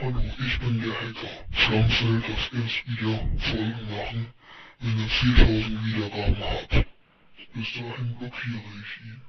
Hallo, ich bin der Hacker. Flams darf das erst wieder Folgen machen, wenn er 4000 Wiedergaben hat. Bis dahin blockiere ich ihn.